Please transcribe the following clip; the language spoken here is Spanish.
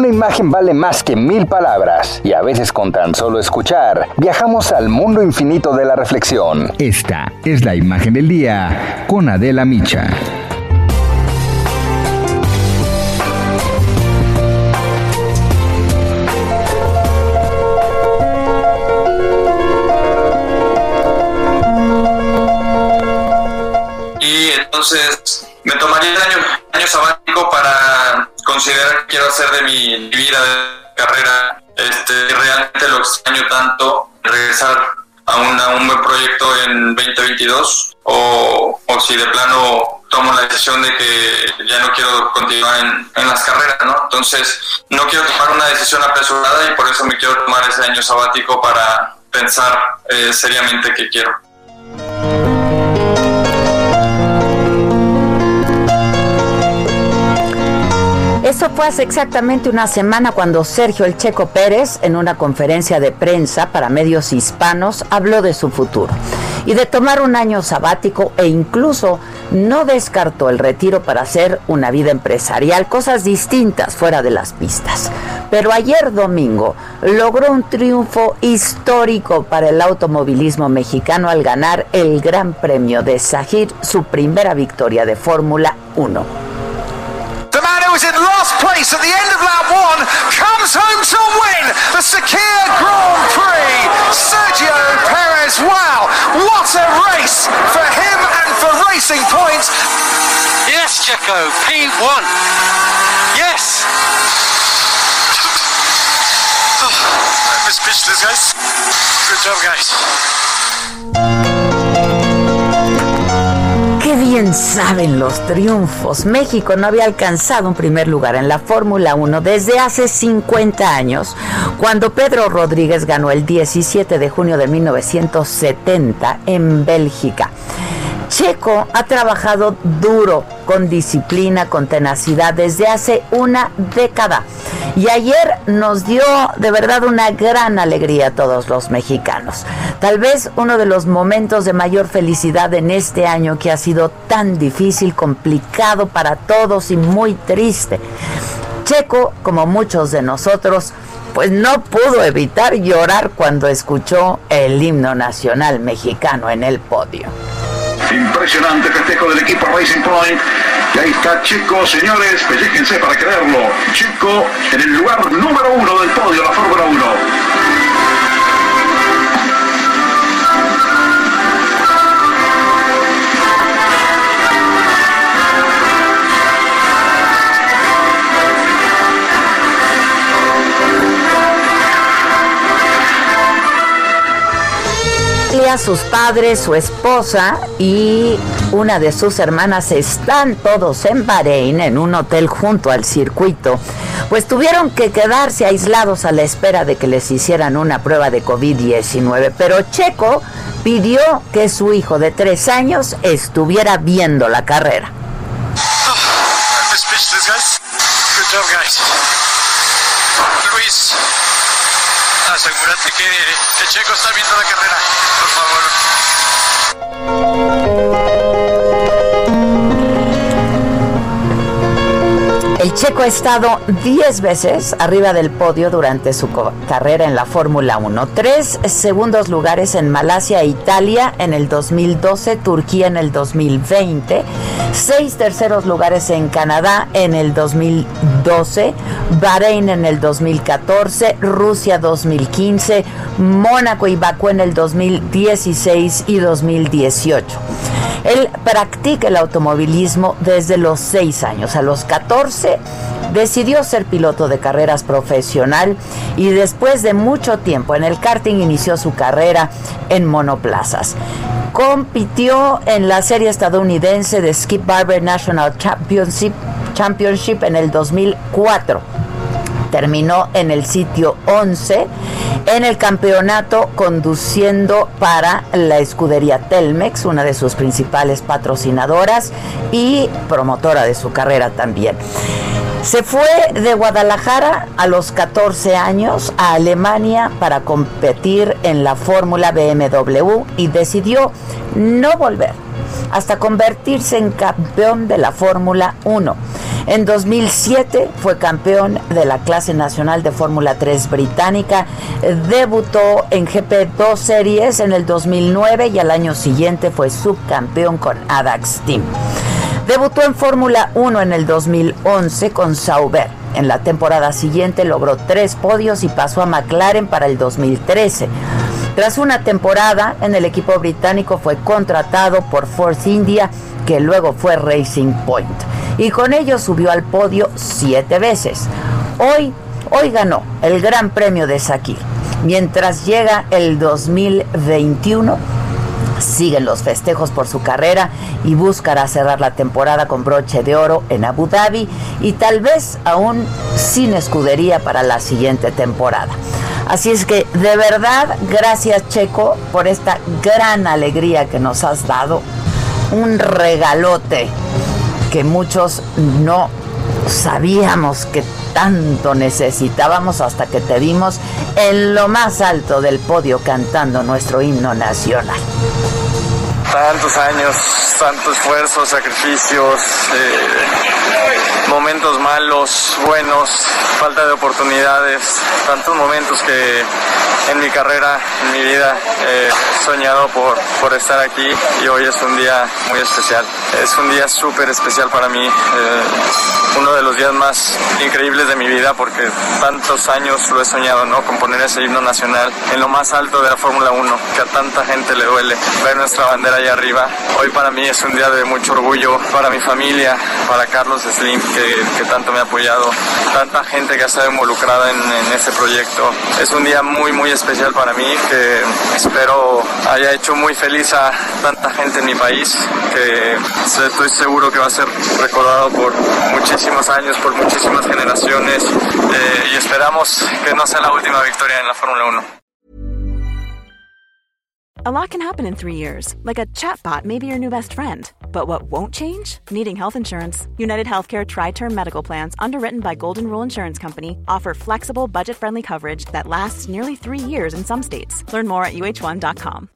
Una imagen vale más que mil palabras y a veces con tan solo escuchar viajamos al mundo infinito de la reflexión. Esta es la imagen del día con Adela Micha. y entonces me tomaría el año, año sabático para considerar qué quiero hacer de mi vida, de carrera. Este, realmente lo extraño tanto, regresar a, una- un buen proyecto en 2022 o, o si de plano tomo la decisión de que ya no quiero continuar en, en las carreras, ¿no? Entonces no quiero tomar una decisión apresurada y por eso me quiero tomar ese año sabático para pensar eh, seriamente qué quiero. Eso fue hace exactamente una semana cuando Sergio El Checo Pérez, en una conferencia de prensa para medios hispanos, habló de su futuro y de tomar un año sabático e incluso no descartó el retiro para hacer una vida empresarial, cosas distintas fuera de las pistas. Pero ayer domingo logró un triunfo histórico para el automovilismo mexicano al ganar el Gran Premio de Sajir, su primera victoria de Fórmula 1. The man who was in last place at the end of lap one comes home to win the Sakir Grand Prix. Sergio Perez, wow, what a race for him and for Racing Point. Yes, Checo, P1. Yes. oh, i miss Pitchless, guys. Good job, guys. Qué bien saben los triunfos. México no había alcanzado un primer lugar en la Fórmula 1 desde hace 50 años, cuando Pedro Rodríguez ganó el 17 de junio de 1970 en Bélgica. Checo ha trabajado duro, con disciplina, con tenacidad desde hace una década. Y ayer nos dio de verdad una gran alegría a todos los mexicanos. Tal vez uno de los momentos de mayor felicidad en este año que ha sido tan difícil, complicado para todos y muy triste. Checo, como muchos de nosotros, pues no pudo evitar llorar cuando escuchó el himno nacional mexicano en el podio. Impresionante festejo del equipo Racing Point. Y ahí está Chico, señores, pelléjense para creerlo. Chico en el lugar número uno del podio la Fórmula 1. Sus padres, su esposa y una de sus hermanas están todos en Bahrein, en un hotel junto al circuito, pues tuvieron que quedarse aislados a la espera de que les hicieran una prueba de COVID-19. Pero Checo pidió que su hijo de tres años estuviera viendo la carrera. Que, que Checo está viendo la carrera, por favor. Checo ha estado 10 veces arriba del podio durante su carrera en la Fórmula 1. Tres segundos lugares en Malasia e Italia en el 2012, Turquía en el 2020, seis terceros lugares en Canadá en el 2012, Bahrein en el 2014, Rusia 2015, Mónaco y Bakú en el 2016 y 2018. Él practica el automovilismo desde los 6 años. A los 14 decidió ser piloto de carreras profesional y después de mucho tiempo en el karting inició su carrera en monoplazas. Compitió en la serie estadounidense de Skip Barber National Championship, Championship en el 2004 terminó en el sitio 11 en el campeonato conduciendo para la escudería Telmex, una de sus principales patrocinadoras y promotora de su carrera también. Se fue de Guadalajara a los 14 años a Alemania para competir en la Fórmula BMW y decidió no volver hasta convertirse en campeón de la Fórmula 1. En 2007 fue campeón de la clase nacional de Fórmula 3 británica, debutó en GP2 Series en el 2009 y al año siguiente fue subcampeón con Adax Team. Debutó en Fórmula 1 en el 2011 con Sauber. En la temporada siguiente logró tres podios y pasó a McLaren para el 2013. Tras una temporada en el equipo británico fue contratado por Force India, que luego fue Racing Point. Y con ello subió al podio siete veces. Hoy, hoy ganó el Gran Premio de Sakir. Mientras llega el 2021, Siguen los festejos por su carrera y buscará cerrar la temporada con broche de oro en Abu Dhabi y tal vez aún sin escudería para la siguiente temporada. Así es que de verdad, gracias Checo por esta gran alegría que nos has dado. Un regalote que muchos no sabíamos que tanto necesitábamos hasta que te vimos en lo más alto del podio cantando nuestro himno nacional. Tantos años, tanto esfuerzo, sacrificios, eh, momentos malos, buenos, falta de oportunidades, tantos momentos que en mi carrera, en mi vida, he soñado por, por estar aquí y hoy es un día muy especial. Es un día súper especial para mí, eh, uno de los días más increíbles de mi vida porque tantos años lo he soñado, ¿no? Componer ese himno nacional en lo más alto de la Fórmula 1, que a tanta gente le duele ver nuestra bandera allá arriba. Hoy para mí es un día de mucho orgullo, para mi familia, para Carlos Slim, que, que tanto me ha apoyado, tanta gente que ha estado involucrada en, en este proyecto. Es un día muy, muy especial para mí que espero haya hecho muy feliz a tanta gente en mi país, que estoy seguro que va a ser recordado por muchísimos años, por muchísimas generaciones eh, y esperamos que no sea la última victoria en la Fórmula 1. A lot can happen in three years, like a chatbot may be your new best friend. But what won't change? Needing health insurance. United Healthcare Tri Term Medical Plans, underwritten by Golden Rule Insurance Company, offer flexible, budget friendly coverage that lasts nearly three years in some states. Learn more at uh1.com.